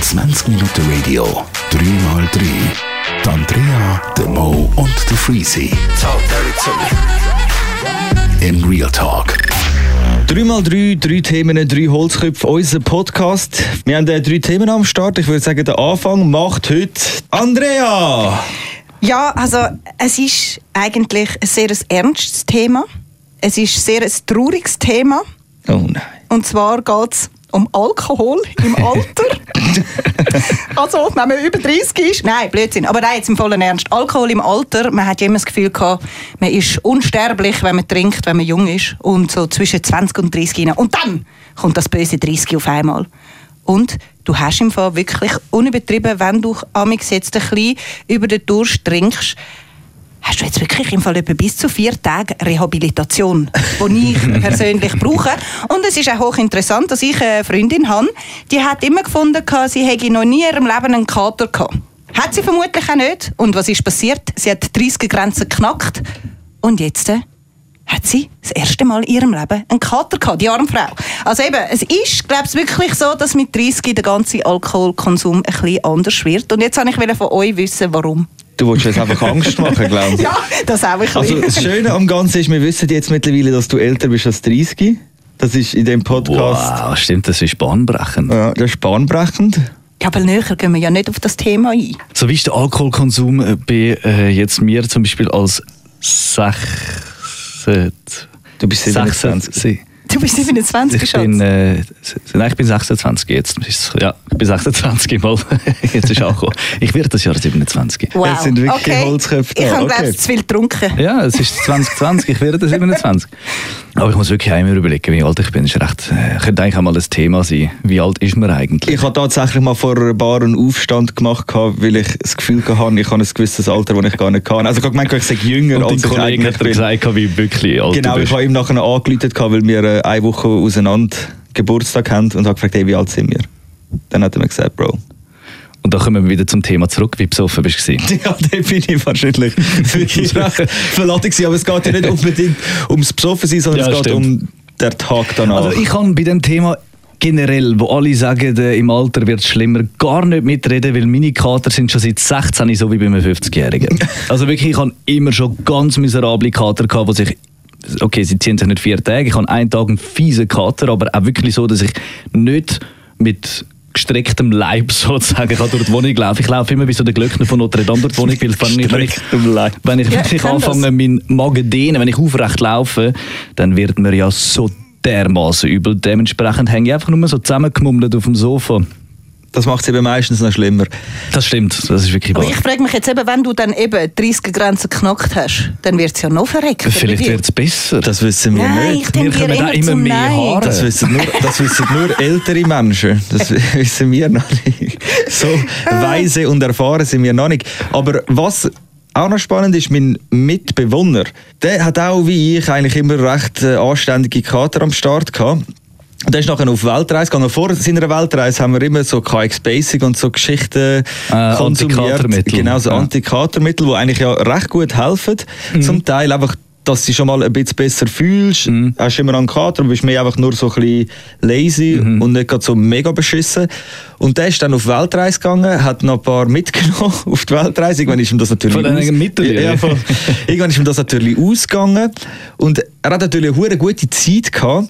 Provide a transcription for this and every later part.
20 Minuten Radio, 3x3. Die Andrea, der Mo und der Freezy. In Real Talk. 3x3, drei Themen, drei Holzköpfe, unser Podcast. Wir haben äh, drei Themen am Start. Ich würde sagen, der Anfang macht heute Andrea. Ja, also es ist eigentlich ein sehr ernstes Thema. Es ist sehr ein trauriges Thema. Oh nein. Und zwar geht es um Alkohol im Alter. also, wenn man über 30 ist. Nein, Blödsinn. Aber nein, jetzt im vollen Ernst. Alkohol im Alter, man hat ja immer das Gefühl gehabt, man ist unsterblich, wenn man trinkt, wenn man jung ist. Und so zwischen 20 und 30 hinein. Und dann kommt das böse 30 auf einmal. Und du hast im Fall wirklich unübertrieben, wenn du amix jetzt ein bisschen über den Durst trinkst, hast du jetzt wirklich im Fall etwa bis zu vier Tage Rehabilitation, die ich persönlich brauche. Und es ist auch hochinteressant, dass ich eine Freundin habe, die hat immer gefunden, sie hätte noch nie in ihrem Leben einen Kater gehabt. Hat sie vermutlich auch nicht. Und was ist passiert? Sie hat die 30er-Grenze geknackt. Und jetzt äh, hat sie das erste Mal in ihrem Leben einen Kater gehabt, die arme Frau. Also eben, es ist, glaube ich, wirklich so, dass mit 30 der ganze Alkoholkonsum ein bisschen anders wird. Und jetzt wollte ich von euch wissen, warum. Du wolltest jetzt einfach Angst machen, glaube ich. Ja, das auch ein bisschen. Also das Schöne am Ganzen ist, wir wissen jetzt mittlerweile, dass du älter bist als 30. Das ist in dem Podcast. Wow, stimmt, das ist bahnbrechend. Ja, das ist bahnbrechend. Ja, aber näher gehen wir ja nicht auf das Thema ein. So wie ist der Alkoholkonsum bei äh, jetzt mir zum Beispiel als 16... Du bist 27. 16 Du bist 27 ich Schatz. bin, äh, nein, ich bin 26 jetzt. Ja, ich bin 26 mal. jetzt ist auch Ich werde das Jahr 27. Wow. Es sind wirklich okay. Holzköpfe da. Ich habe, Okay. zu viel getrunken. Ja, es ist 2020, ich werde 27. Aber ich muss wirklich einmal überlegen, wie alt ich bin. Das ist recht, äh, könnte eigentlich auch mal ein Thema sein. Wie alt ist man eigentlich? Ich habe tatsächlich mal vor ein Bar einen Aufstand gemacht, weil ich das Gefühl hatte, ich habe ein gewisses Alter, das ich gar nicht kann. Also ich habe gemeint, ich sage jünger, Und als ich Kollege eigentlich hat bin. gesagt, wie wirklich alt Genau, du ich habe ihm nachher angerufen, weil wir äh, eine Woche auseinander Geburtstag haben und habe gefragt, hey, wie alt sind wir? Dann hat er mir gesagt, Bro. Und da kommen wir wieder zum Thema zurück, wie besoffen bist du. Ja, dann bin ich wahrscheinlich wirklich verladen gewesen. Aber es geht ja nicht unbedingt ums Besoffen sondern Ja, es geht stimmt. um den Tag danach. Also ich kann bei dem Thema generell, wo alle sagen, äh, im Alter wird es schlimmer, gar nicht mitreden, weil meine Kater sind schon seit 16 so wie bei einem 50-Jährigen. Also wirklich, ich habe immer schon ganz miserable Kater gehabt, wo sich Okay, sie ziehen sich nicht vier Tage. Ich habe einen Tag einen fiesen Kater, aber auch wirklich so, dass ich nicht mit gestrecktem Leib sozusagen kann durch die Wohnung laufen. Ich laufe immer wie so der Glöckner von Notre Dame durch die Wohnung, weil wenn ich, wenn ich, wenn ich, Ja, wenn ich anfange, meinen Magen dehnen, wenn ich aufrecht laufe, dann wird mir ja so dermaßen übel. Dementsprechend hänge ich einfach nur so zusammengemummelt auf dem Sofa. Das macht es eben meistens noch schlimmer. Das stimmt, das ist wirklich Aber ich frage mich jetzt eben, wenn du dann eben 30 Grenzen geknackt hast, dann wird es ja noch verreckter. Vielleicht wird es besser. Das wissen wir Nein, ich nicht. Wir kommen auch immer mehr Nein. Haare. Das wissen, nur, das wissen nur ältere Menschen. Das wissen wir noch nicht. So weise und erfahren sind wir noch nicht. Aber was auch noch spannend ist, mein Mitbewohner, der hat auch wie ich eigentlich immer recht äh, anständige Kater am Start gehabt. Und der ist nachher auf Weltreise gegangen. Vor seiner Weltreise haben wir immer so KX Basic und so Geschichten Äh, konsumiert. Antikatermittel. Genau, so Ja. Antikatermittel, die eigentlich ja recht gut helfen. Mhm. Zum Teil einfach, dass du dich schon mal ein bisschen besser fühlst. Mhm. Hast immer einen Kater, bist mehr einfach nur so ein bisschen lazy Mhm. und nicht gerade so mega beschissen. Und der ist dann auf Weltreise gegangen, hat noch ein paar mitgenommen auf die Weltreise. Irgendwann ist ihm das natürlich Von Mitteln? ja, voll. Irgendwann ist ihm das natürlich ausgegangen. Und er hat natürlich eine gute Zeit gehabt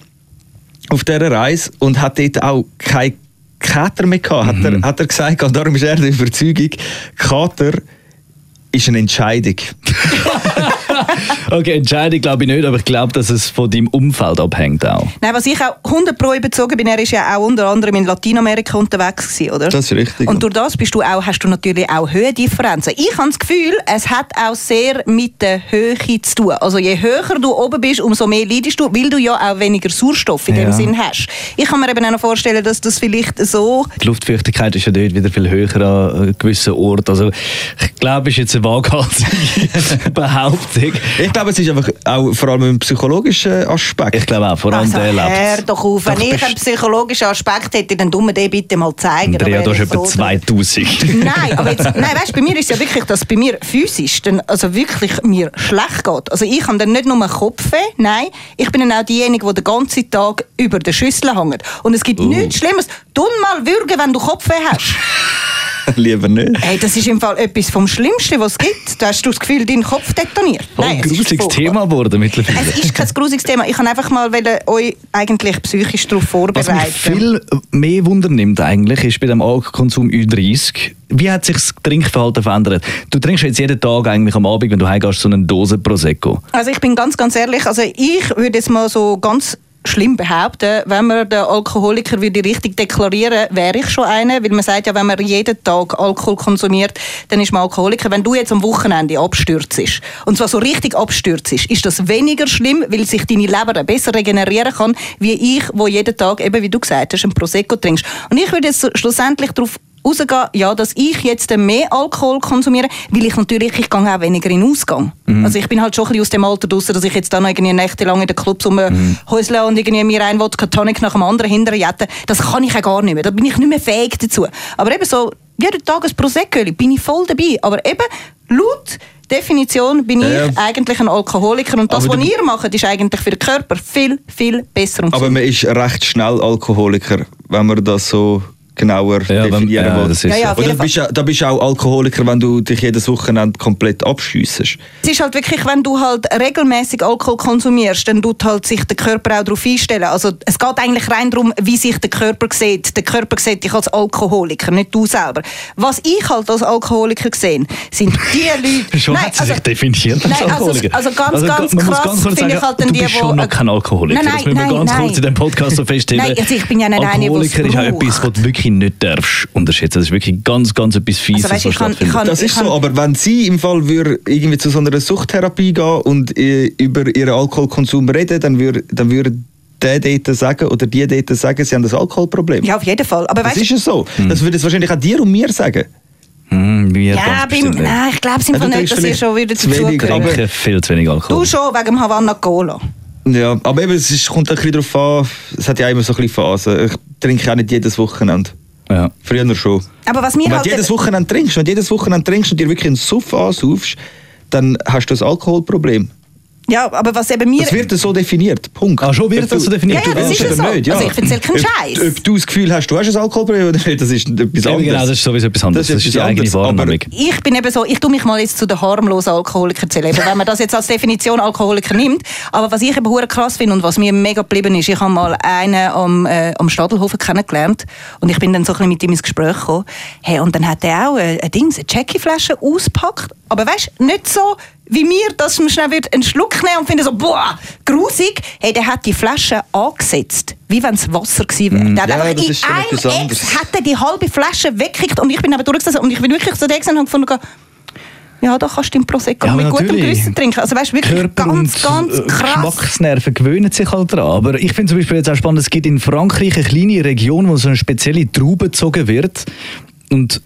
auf dieser Reise und hat dort auch keine Kater mehr gehabt, hat, er, hat er gesagt. Und darum ist er der Überzeugung, Kater ist eine Entscheidung. Okay, Entscheidung glaube ich nicht, aber ich glaube, dass es von deinem Umfeld abhängt auch. Nein, was ich auch 100 Pro überzogen bin, er ist ja auch unter anderem in Lateinamerika unterwegs gewesen, oder? Das ist richtig. Und durch das bist du auch, hast du natürlich auch Höhendifferenzen. Ich habe das Gefühl, es hat auch sehr mit der Höhe zu tun. Also je höher du oben bist, umso mehr leidest du, weil du ja auch weniger Sauerstoff in dem Ja. Sinn hast. Ich kann mir eben auch noch vorstellen, dass das vielleicht so... Die Luftfeuchtigkeit ist ja dort wieder viel höher an gewissen Orten. Also ich glaube, es ist jetzt eine waghalsige Behauptung. Ich glaube, es ist einfach auch vor allem ein psychologischer Aspekt. Ich glaube auch, vor allem Also der hör lebt. doch auf, wenn Doch, ich bist- einen psychologischen Aspekt hätte, dann tun wir den bitte mal zeigen. Andrea, du hast ich etwa froh drum. 2000. Nein, aber jetzt, nein, weißt, bei mir ist es ja wirklich, dass es bei mir physisch dann also wirklich mir schlecht geht. Also ich habe dann nicht nur Kopfweh, nein, ich bin dann auch diejenige, die den ganzen Tag über der Schüssel hängt. Und es gibt nichts Schlimmes. Tu mal würgen, wenn du Kopfweh hast. Lieber nicht. Hey, das ist im Fall etwas vom Schlimmsten, was es gibt. Da hast du das Gefühl, dein Kopf detoniert. Voll ein es ist gruseliges furchtbar. Thema geworden mittlerweile. Es ist kein grusiges Thema. Ich kann einfach mal wollen, euch eigentlich psychisch darauf Was vorbereiten. mich viel mehr Wunder nimmt eigentlich, ist bei dem Alkoholkonsum Ü30. Wie hat sich das Trinkverhalten verändert? Du trinkst jetzt jeden Tag eigentlich am Abend, wenn du heimgehst, so eine Dose Prosecco. Also ich bin ganz, ganz ehrlich, also ich würde jetzt mal so ganz schlimm behaupten, wenn man den Alkoholiker würde richtig deklarieren, wäre ich schon einer, weil man sagt ja, wenn man jeden Tag Alkohol konsumiert, dann ist man Alkoholiker. Wenn du jetzt am Wochenende abstürzt und zwar so richtig abstürzt, ist das weniger schlimm, weil sich deine Leber besser regenerieren kann, wie ich, wo jeden Tag, eben wie du gesagt hast, ein Prosecco trinkst. Und ich würde jetzt schlussendlich darauf rausgehen, ja, dass ich jetzt mehr Alkohol konsumiere, weil ich natürlich, ich gehe auch weniger in den Ausgang. Also ich bin halt schon ein bisschen aus dem Alter draussen, dass ich jetzt dann irgendwie nächtelang in den Clubs rumhäusle und irgendwie mir ein Wodka Tonic nach dem anderen hinterjette. Das kann ich ja gar nicht mehr. Da bin ich nicht mehr fähig dazu. Aber eben so, jeden Tag ein Prosecco, bin ich voll dabei. Aber eben, laut Definition bin ich eigentlich ein Alkoholiker und das, was ihr macht, ist eigentlich für den Körper viel, viel besser und Aber man ist recht schnell Alkoholiker, wenn man das so genauer Ja, wenn- definieren ja, will. das ist Ja, ja, Oder jeden bist, du- da bist du auch Alkoholiker, wenn du dich jedes Wochenende komplett abschiessest. Es ist halt wirklich, wenn du halt regelmäßig Alkohol konsumierst, dann tut halt sich der Körper auch darauf einstellen. Also es geht eigentlich rein darum, wie sich der Körper sieht. Der Körper sieht dich als Alkoholiker, nicht du selber. Was ich halt als Alkoholiker sehe, sind die Leute... Schon Nein, hat sie also- sich definiert als Nein, also, Alkoholiker. also ganz, Also, ganz krass ganz kurz finde ich sagen, halt dann du die, bist wo- schon noch kein Alkoholiker. Nein, das müssen wir nein, ganz nein. kurz in dem Podcast so feststellen. Nein, also ich bin ja nicht eine, die es Alkoholiker ist ja braucht. etwas, was du wirklich nicht darfst unterschätzen. Das ist wirklich ganz, ganz etwas Fieses, Also, weißt was ich kann- stattfindet. ich kann- Das ist ich kann- so, aber wenn sie im Fall würde irgendwie zu so einer Suchttherapie gehen und äh, über ihren Alkoholkonsum reden, dann würde dann würde der dort sagen oder die dort sagen, sie haben das Alkoholproblem. Ja, auf jeden Fall. Aber das weißt ist es so. Das würde es wahrscheinlich auch dir und mir sagen. Hm, wir ja, ganz beim, nein, ich glaube es Ja, Fall nicht, dass ihr schon wieder zu wenig, aber- viel zu wenig Alkohol. Du schon, wegen dem Havanna Cola. Ja, aber eben, es ist, kommt ein bisschen darauf an, es hat ja immer so ein bisschen Phasen. Ich trinke auch nicht jedes Wochenende. Ja. Früher schon. Aber was mir Und wenn halt... du jedes Wochenende trinkst, wenn du jedes Wochenende trinkst und dir wirklich einen Suff ansaufst, dann hast du ein Alkoholproblem. Ja, aber was eben mir... Das wird so definiert. Punkt. Ah, schon wird Ob das so definiert? Ja, ja, das willst ist ja oder so. nicht, ja. Also ich erzähle keinen Ob- Scheiß. Ob du das Gefühl hast, du hast ein Alkoholproblem oder nicht, das ist etwas Eben anderes. genau, das ist sowieso etwas anderes. Das Das ist ist, die eigene Wahrnehmung. Ich bin eben so, ich tue mich mal jetzt zu den harmlosen Alkoholikern zählen, eben, wenn man das jetzt als Definition Alkoholiker nimmt. Aber was ich eben hure krass finde und was mir mega geblieben ist, ich habe mal einen am, äh, am Stadelhofen kennengelernt und ich bin dann so ein bisschen mit ihm ins Gespräch gekommen. Hey, und dann hat er auch äh, ein Ding, eine Jackie-Flasche ausgepackt. Aber weißt du, nicht so wie mir, dass man schnell wird einen Schluck nehmen und finden so, boah, grusig. Hey, der hat die Flasche angesetzt, wie wenn es Wasser gewesen wäre. Der hat ja, einfach in einem. Ex hat er die halbe Flasche weggekriegt und ich bin eben durchgesessen und ich bin wirklich so da und habe gefunden, ja, da kannst du den Prosecco Ja, mit aber gutem natürlich. Gewissen trinken. Also weißt du, wirklich Körper ganz, ganz äh, krass. Geschmacksnerven gewöhnen sich halt dran. Aber ich finde zum Beispiel jetzt auch spannend, es gibt in Frankreich eine kleine Region, wo so eine spezielle Traube gezogen wird. Und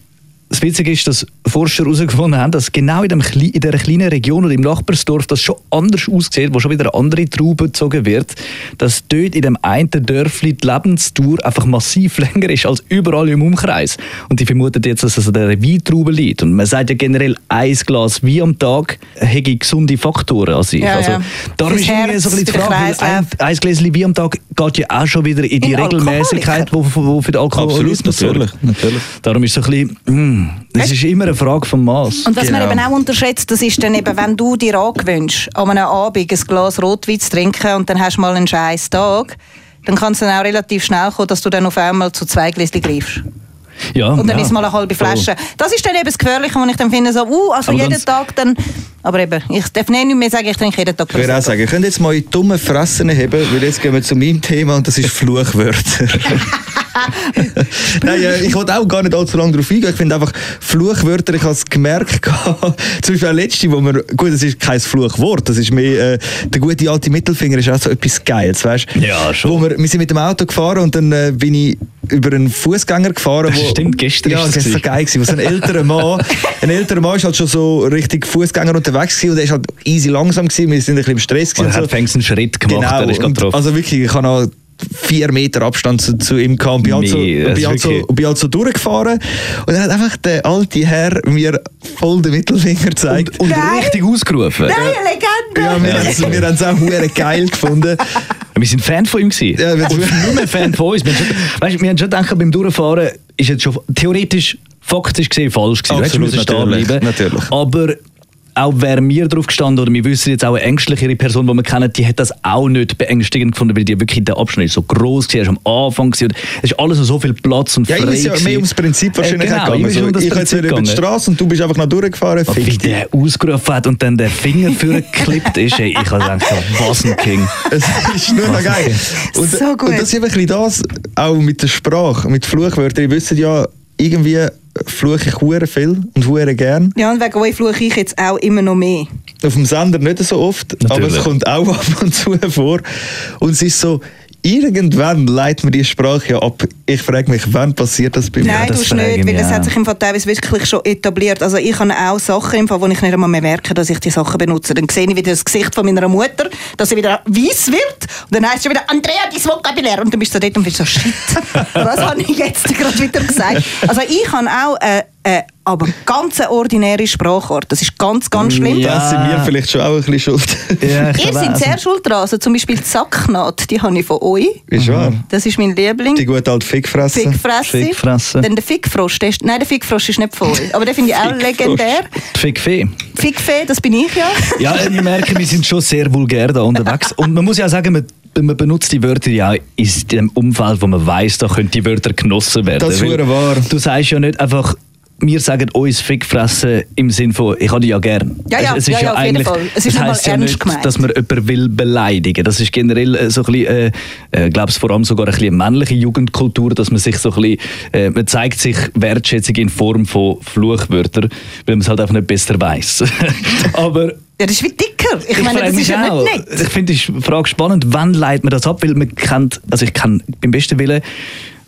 das Witzige ist, dass Forscher herausgefunden haben, dass genau in, dem, in dieser kleinen Region oder im Nachbarsdorf das schon anders aussieht, wo schon wieder eine andere Traube gezogen wird, dass dort in dem einen Dörfli die Lebensdauer einfach massiv länger ist als überall im Umkreis. Und die vermuten jetzt, dass es an dieser Weintraube liegt. Und man sagt ja generell, ein Glas Wein am Tag hätte gesunde Faktoren an sich. Ja, also, ja. darum ist irgendwie so ein bisschen die Herz, Frage, ein, ein Gläschen Wein am Tag geht ja auch schon wieder in die In Regelmäßigkeit, die für den Alkoholismus Absolut, natürlich, sorgt. natürlich. Darum ist es so ein bisschen, mm, es ist immer eine Frage vom Maß. Und was man Genau. eben auch unterschätzt, das ist dann eben, wenn du dir angewöhnst, an einem Abend ein Glas Rotwein zu trinken und dann hast du mal einen scheiß Tag, dann kann es dann auch relativ schnell kommen, dass du dann auf einmal zu zwei Gläschen greifst. Ja, Und dann ja, ist mal eine halbe. Flasche. Das ist dann eben das Gefährliche, wo ich dann finde, so, uh, also Aber jeden ganz- Tag dann... Aber eben, ich darf nicht mehr sagen, ich trinke jeden Tag Ich würde auch sagen, ihr könnt jetzt mal in dumme Fressen heben, weil jetzt gehen wir zu meinem Thema und das ist Fluchwörter. Nein, äh, ich wollte auch gar nicht allzu lange darauf eingehen. Ich finde einfach Fluchwörter, ich habe es gemerkt, zum Beispiel auch letzte, wo wir, gut, das ist kein Fluchwort, das ist mehr, äh, der gute alte Mittelfinger ist auch so etwas Geiles, weißt du? Ja, schon. Wo wir, wir sind mit dem Auto gefahren und dann äh, bin ich über einen Fußgänger gefahren. Wo, Stimmt, gestern Ja, das war so geil gewesen, wo so ein älterer Mann, ein älterer Mann ist halt schon so richtig Fußgänger unterwegs gewesen und er ist halt easy langsam gewesen, wir sind ein bisschen im Stress gewesen. Und er hat fängst einen Schritt gemacht, Genau, und also wirklich, ich habe noch vier Meter Abstand zu, zu ihm und bin, halt so, Nee, das bin, ist halt so, bin halt so durchgefahren und dann hat einfach der alte Herr mir voll den Mittelfinger gezeigt. Und Nein. richtig ausgerufen. Nein, eine Legende! ja, wir, haben- wir haben es auch hure geil gefunden. Wir sind Fan von ihm gewesen. Ja, wir- und nur mehr Fan von uns. Wir haben schon, weißt, wir haben schon gedacht, beim Durchfahren ist jetzt schon theoretisch, faktisch gesehen falsch gewesen. Absolut, müssen stehen natürlich, bleiben. natürlich. Aber auch wäre mir drauf gestanden, oder wir wissen jetzt auch eine ängstlichere Person, die wir kennen, die hat das auch nicht beängstigend gefunden, weil die wirklich der Abschnitt so groß war, ist am Anfang und es ist alles so viel Platz und Ja, frei ihm ist ja mehr ums Prinzip wahrscheinlich Äh, genau, gegangen. Also, um ich jetzt Prinzip wieder über die. Straße und du bist einfach noch durchgefahren. Aber wie der ausgerufen hat und dann der Finger vorgeklippt ist, ey, ich habe gedacht, was ein King. Es ist nur noch geil. Und, So gut. und das ist ein bisschen das, auch mit der Sprache, mit Fluchwörtern. Ihr wisst ja, irgendwie fluche ich hure viel und hure gern. Ja, und wegen euch fluche ich jetzt auch immer noch mehr. Auf dem Sender nicht so oft, aber Natürlich. es kommt auch ab und zu vor. Und es ist so, irgendwann leitet man die Sprache ja ab. Ich frage mich, wann passiert das bei mir? Nein, das du nicht, weil mich es hat sich im Fall teilweise wirklich schon etabliert. Also ich habe auch Sachen im Fall, wo ich nicht einmal mehr merke, dass ich die Sachen benutze. Dann sehe ich wieder das Gesicht von meiner Mutter, dass sie wieder weiß wird. Und dann heißt es schon wieder, Andrea, dein Vokabulär. Und dann bist du dort und bist so, shit, was habe ich jetzt gerade wieder gesagt? Also ich habe auch äh, äh, aber ganz eine ordinäre Sprachart. Das ist ganz, ganz schlimm. Ja. Das sind wir vielleicht schon auch ein bisschen schuld. Ja, Ihr seid sehr schuld dran. Also zum Beispiel die Sacknaht, die habe ich von euch. Ist wahr. Das ist mein Liebling. Die gute alte Fickfresse. Fickfresse. Fickfresse. Dann der Fickfrosch. Der ist, nein, der Fickfrosch ist nicht euch. Aber den finde ich auch legendär. Die Fickfee. Fickfee, das bin ich ja. Ja, wir merken, wir sind schon sehr vulgär da unterwegs. Und man muss ja auch sagen, man, man benutzt die Wörter ja in dem Umfeld, wo man weiß, da können die Wörter genossen werden. Das ist wahr. Du sagst ja nicht einfach, wir sagen uns Fickfressen im Sinn von, ich habe dich ja gern. Ja, ja, es, es ja, ist ja, ja, jeden eigentlich. Es ist das heisst ja nicht, gemeint. dass man jemanden will beleidigen. Das ist generell äh, so ein bisschen, äh, äh, glaube vor allem sogar ein bisschen männliche Jugendkultur, dass man sich so ein bisschen, äh, man zeigt sich Wertschätzung in Form von Fluchwörtern, weil man es halt einfach nicht besser weiß. Aber Ja, das ist wie dicker. Ich, ich meine, das ist ja auch. nicht nett. Ich finde die Frage spannend, wann leitet man das ab? Weil man kennt, also ich kenne beim besten Willen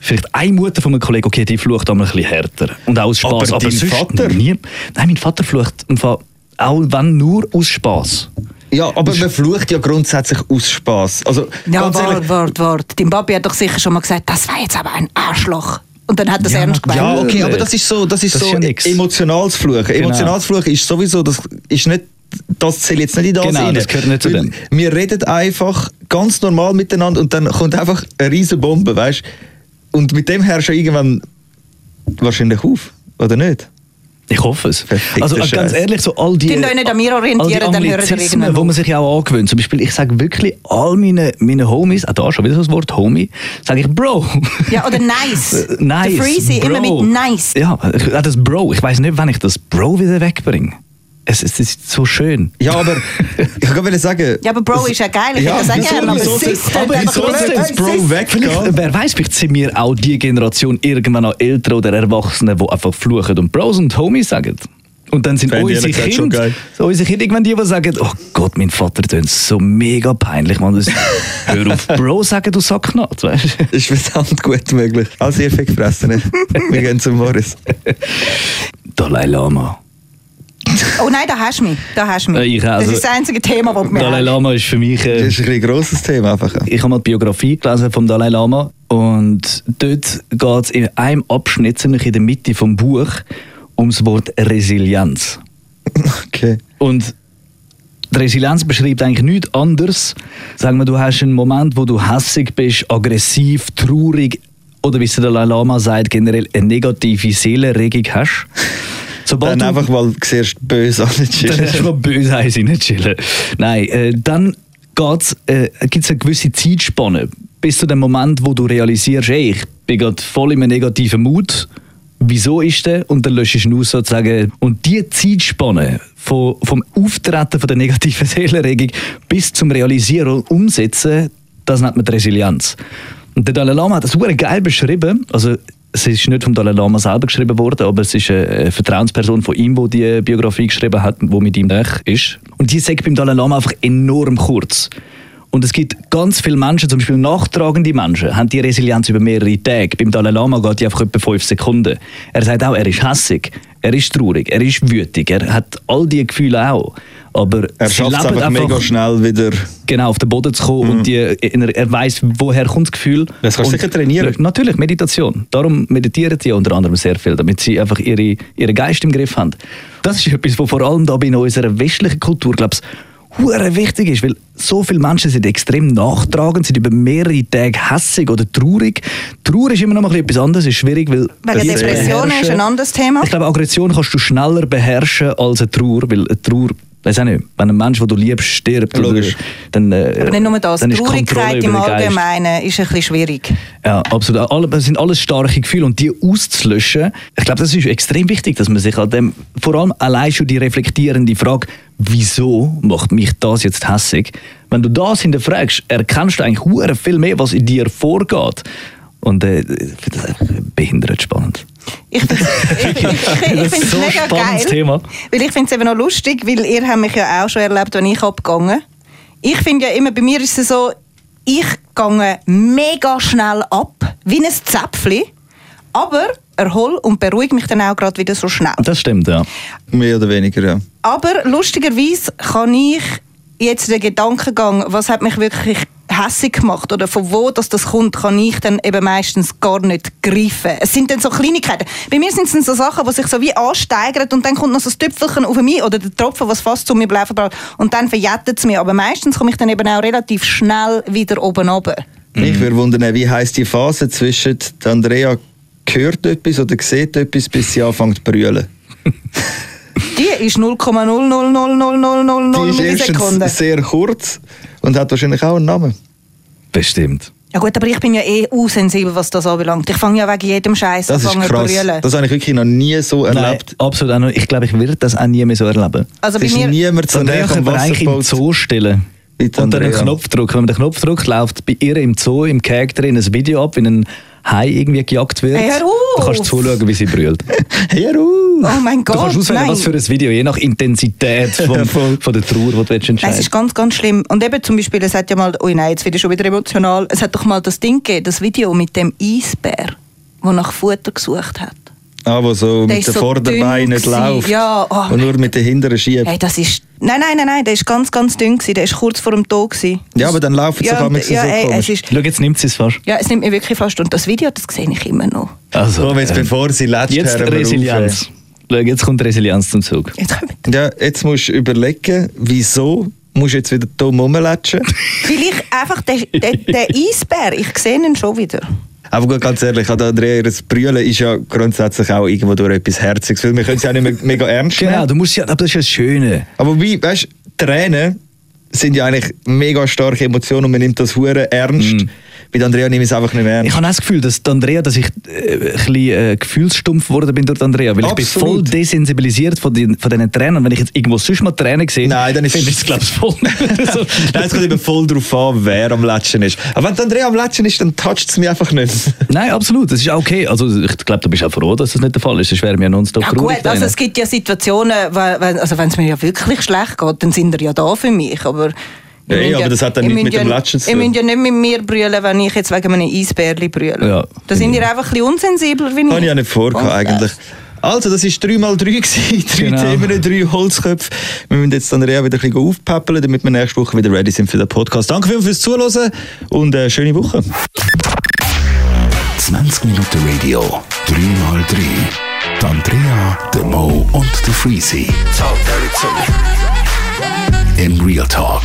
vielleicht eine Mutter von einem Kollegen, okay, die flucht einmal ein bisschen härter. Und auch aus Spaß. Aber Aber, dein Vater? Nie. Nein, mein Vater flucht im Fall auch wenn nur aus Spaß. Ja, aber man flucht ja grundsätzlich aus Spaß. Also, Ja, warte, warte, warte. Dein Papi hat doch sicher schon mal gesagt, das war jetzt aber ein Arschloch. Und dann hat er es Ja, ernst gemeint. Ja, okay, aber das ist so, das ist Das ist so ja nix. emotionales Fluchen. Emotionales Fluchen ist sowieso, das ist nicht, das zählt jetzt nicht in das Genau, rein. das gehört nicht zu dem. Wir reden einfach ganz normal miteinander und dann kommt einfach eine riesen Bombe, weißt Und mit dem hörst du irgendwann wahrscheinlich auf, oder nicht? Ich hoffe es. Verfickter Also äh, ganz Scheiß. ehrlich, so all die, Könnt ihr nicht an mir orientieren, all die dann hören ihr Anglizismen, irgendwann wo man sich ja auch angewöhnt. Zum Beispiel, ich sage wirklich all meine, meine Homies, auch da schon wieder so das Wort Homie, sage ich Bro. Ja, oder nice. Äh, nice. Der Freezy immer Bro. mit nice. Ja, auch das Bro. Ich weiß nicht, wann ich das Bro wieder wegbringe. Es, es ist so schön. Ja, aber ich kann sagen. Ja, aber Bro ist ja geil, ich hätte das auch wieso- gerne, aber wieso es ist- aber wieso es Bro ist-? Vielleicht, wer weiß, vielleicht sind wir auch die Generation irgendwann noch Eltern oder Erwachsene, die einfach fluchen und Bros und Homies sagen. Und dann sind unsere Kinder, geil. so unsere Kinder irgendwann die, die sagen, oh Gott, mein Vater tönt so mega peinlich. Man, hör auf, Bro sagen, du Sacknat. Weißt? du? Das ist verdammt gut möglich. Also ihr Fickfressen. Wir gehen zum Morris. Dalai Lama. Oh nein, da hast du mich. Da hast du mich. Äh, ich das also- ist das einzige Thema, das wir Dalai. Lama ist für mich... Das Äh, ist ein, bisschen ein grosses Thema einfach. ich habe mal die Biografie gelesen vom Dalai Lama und dort geht es in einem Abschnitt, ziemlich in der Mitte vom Buch, ums Wort Resilienz. Okay. Und die Resilienz beschreibt eigentlich nichts anderes. Sagen wir, du hast einen Moment, wo du hässig bist, aggressiv, traurig oder wie es der Dalai Lama sagt, generell eine negative Seelenregung hast. Sobald Dann du einfach mal siehst, böse an dann hast du mal böse Eis chillen. Nein, äh, dann geht's, äh, gibt es eine gewisse Zeitspanne, bis zu dem Moment, wo du realisierst, hey, ich bin gerade voll in einem negativen Mut. Wieso ist der? Und dann löschst du ihn aus sozusagen. Und die Zeitspanne von, vom Auftreten von der negativen Seelenregung bis zum Realisieren und Umsetzen, das nennt man die Resilienz. Und der Dalai Lama hat das super geil beschrieben. Also, es ist nicht vom Dalai Lama selber geschrieben worden, aber es ist eine Vertrauensperson von ihm, die die Biografie geschrieben hat, die mit ihm weg ist. Und die sagt beim Dalai Lama einfach enorm kurz. Und es gibt ganz viele Menschen, zum Beispiel nachtragende Menschen, haben die Resilienz über mehrere Tage. Beim Dalai Lama geht die einfach etwa fünf Sekunden. Er sagt auch, er ist hässig, er ist traurig, er ist wütig, er hat all diese Gefühle auch. Aber Er sie schafft es einfach mega schnell wieder. genau auf den Boden zu kommen und die, er, er weiß, woher kommt das Gefühl. Das kannst du sicher trainieren. Natürlich, Meditation. Darum meditieren die unter anderem sehr viel, damit sie einfach ihre, ihren Geist im Griff haben. Das ist etwas, was vor allem da in unserer westlichen Kultur, glaube ich, hure wichtig ist, weil so viele Menschen sind extrem nachtragend, sind über mehrere Tage hässig oder traurig. Trauer ist immer noch mal etwas anderes, ist schwierig, weil Wegen Depressionen ist ein anderes Thema. Ich glaube, Aggression kannst du schneller beherrschen als eine Trauer, weil eine Trauer, weiß auch nicht, wenn ein Mensch, den du liebst, stirbt, oder, Logisch. dann, äh, Aber nicht nur das, dann Traurigkeit im Allgemeinen ist ein bisschen schwierig. ja, absolut. Alle- Das sind alles starke Gefühle und die auszulöschen, ich glaube, das ist extrem wichtig, dass man sich an dem, vor allem allein schon die reflektierende Frage, wieso macht mich das jetzt hässig? Wenn du das hinterfragst, erkennst du eigentlich viel mehr, was in dir vorgeht. Und äh, ich finde das einfach behindert spannend. Ich finde find's so mega spannendes geil. Thema. Weil ich finde es eben noch lustig, weil ihr habt mich ja auch schon erlebt, wenn ich abgegangen. Ich finde ja immer, bei mir ist es so, ich gehe mega schnell ab, wie ein Zäpfchen, aber erhol und beruhige mich dann auch gerade wieder so schnell. Das stimmt, ja. Mehr oder weniger, ja. Aber lustigerweise kann ich jetzt den Gedankengang, was hat mich wirklich hässig gemacht oder von wo dass das kommt, kann ich dann eben meistens gar nicht greifen. Es sind dann so Kleinigkeiten. Bei mir sind es dann so Sachen, die sich so wie ansteigern und dann kommt noch so ein Tüpfelchen auf mich oder der Tropfen, was fast zu mir bleibt und dann verjettet es mich. Aber meistens komme ich dann eben auch relativ schnell wieder oben runter. Mich würde wundern, wie heisst die Phase zwischen der Andrea hört etwas oder sieht etwas, bis sie anfängt zu brüllen. Die ist 0,0000000 Die ist Millisekunden. sehr kurz und hat wahrscheinlich auch einen Namen. Bestimmt. Ja gut, aber ich bin ja eh unsensibel, was das anbelangt. Ich fange ja wegen jedem Scheiß an zu brüllen. Das habe ich wirklich noch nie so Nein, erlebt. absolut auch noch. Ich glaube, ich werde das auch nie mehr so erleben. Also bei ist mir, niemand so näher am eigentlich im Wasserboot. Zoo stellen. Und dann einen. Knopf drücken. Wenn man den Knopf drückt, läuft bei ihr im Zoo, im Cage drin, ein Video ab, wie ein Hai irgendwie gejagt wird. Hey! Du kannst zuschauen, wie sie brüllt. Auf! oh mein Du Gott, kannst auswählen, nein. was für ein Video, je nach Intensität vom, von der Trauer, die du willst Nein, es entscheiden ist ganz, ganz schlimm. Und eben zum Beispiel, es hat ja mal, ui nein, jetzt wieder schon wieder emotional, es hat doch mal das Ding gegeben, das Video mit dem Eisbär, der nach Futter gesucht hat. Ah, wo so Der mit den so Vorderbeinen läuft. Ja, oh und nur mit den hinteren schiebt. Hey, das ist, nein, nein, nein, nein, der ist ganz, ganz dünn gewesen, der ist kurz vor dem Tod gewesen. Ja, aber dann laufen sie ja, ja, so ey, es komisch. ist, Schau, jetzt nimmt sie es fast. ja, es nimmt mir wirklich fast, und das Video, das sehe ich immer noch. Also, So, jetzt ähm, bevor sie letzt jetzt Resilienz. Schau, jetzt kommt Resilienz zum Zug. Jetzt. Ja, jetzt musst du überlegen, wieso musst du jetzt wieder dumm rumlatschen. Weil ich einfach, der, der, der Eisbär, ich sehe ihn schon wieder. Aber gut, ganz ehrlich, der Andrea, ihr Brüllen ist ja grundsätzlich auch irgendwo durch etwas Herziges, weil wir können es ja auch nicht mehr mega ernst nehmen. Genau, du musst ja, aber das ist ja das Schöne. Aber wie, weißt du, Tränen sind ja eigentlich mega starke Emotionen und man nimmt das hure ernst. Bei der Andrea nehme ich es einfach nicht mehr. Ich habe auch das Gefühl, dass Andrea, dass ich äh, ein bisschen äh, gefühlsstumpf geworden bin durch Andrea, weil ich bin Absolut. voll desensibilisiert von, den, von diesen Tränen. Und wenn ich jetzt irgendwo sonst mal Tränen sehe, Nein, dann ist- finde ich es, glaube ich, voll. so. Nein, es kommt eben voll darauf an, wer am Latschen ist. Aber wenn Andrea am Latschen ist, dann toucht es mich einfach nicht. Nein, absolut, das ist auch okay. Also ich glaube, du bist auch froh, dass das nicht der Fall ist. Sonst wären wir nonstop Ja gut, also es gibt ja Situationen, wenn, wenn- also wenn es mir ja wirklich schlecht geht, dann sind ihr ja da für mich, aber... Ja, ihr müsst aber das hat dann ihr nichts mit dem ja- Latschen zu Ihr tun. müsst ja nicht mit mir brüllen, wenn ich jetzt wegen einem Eisbärli brülle. Ja, da sind ihr einfach ein bisschen unsensibler wie ich. Habe ich ja nicht vorgehabt, Ganz eigentlich. Also, das war 3x3 gewesen. Drei Genau. Themen, drei Holzköpfe. Wir müssen jetzt Andrea wieder ein bisschen aufpäppeln, damit wir nächste Woche wieder ready sind für den Podcast. Danke vielmals fürs Zuhören und äh, schöne Woche. 20 Minuten Radio, 3x3. Die Andrea, der Mo und der Freezy. In Real Talk.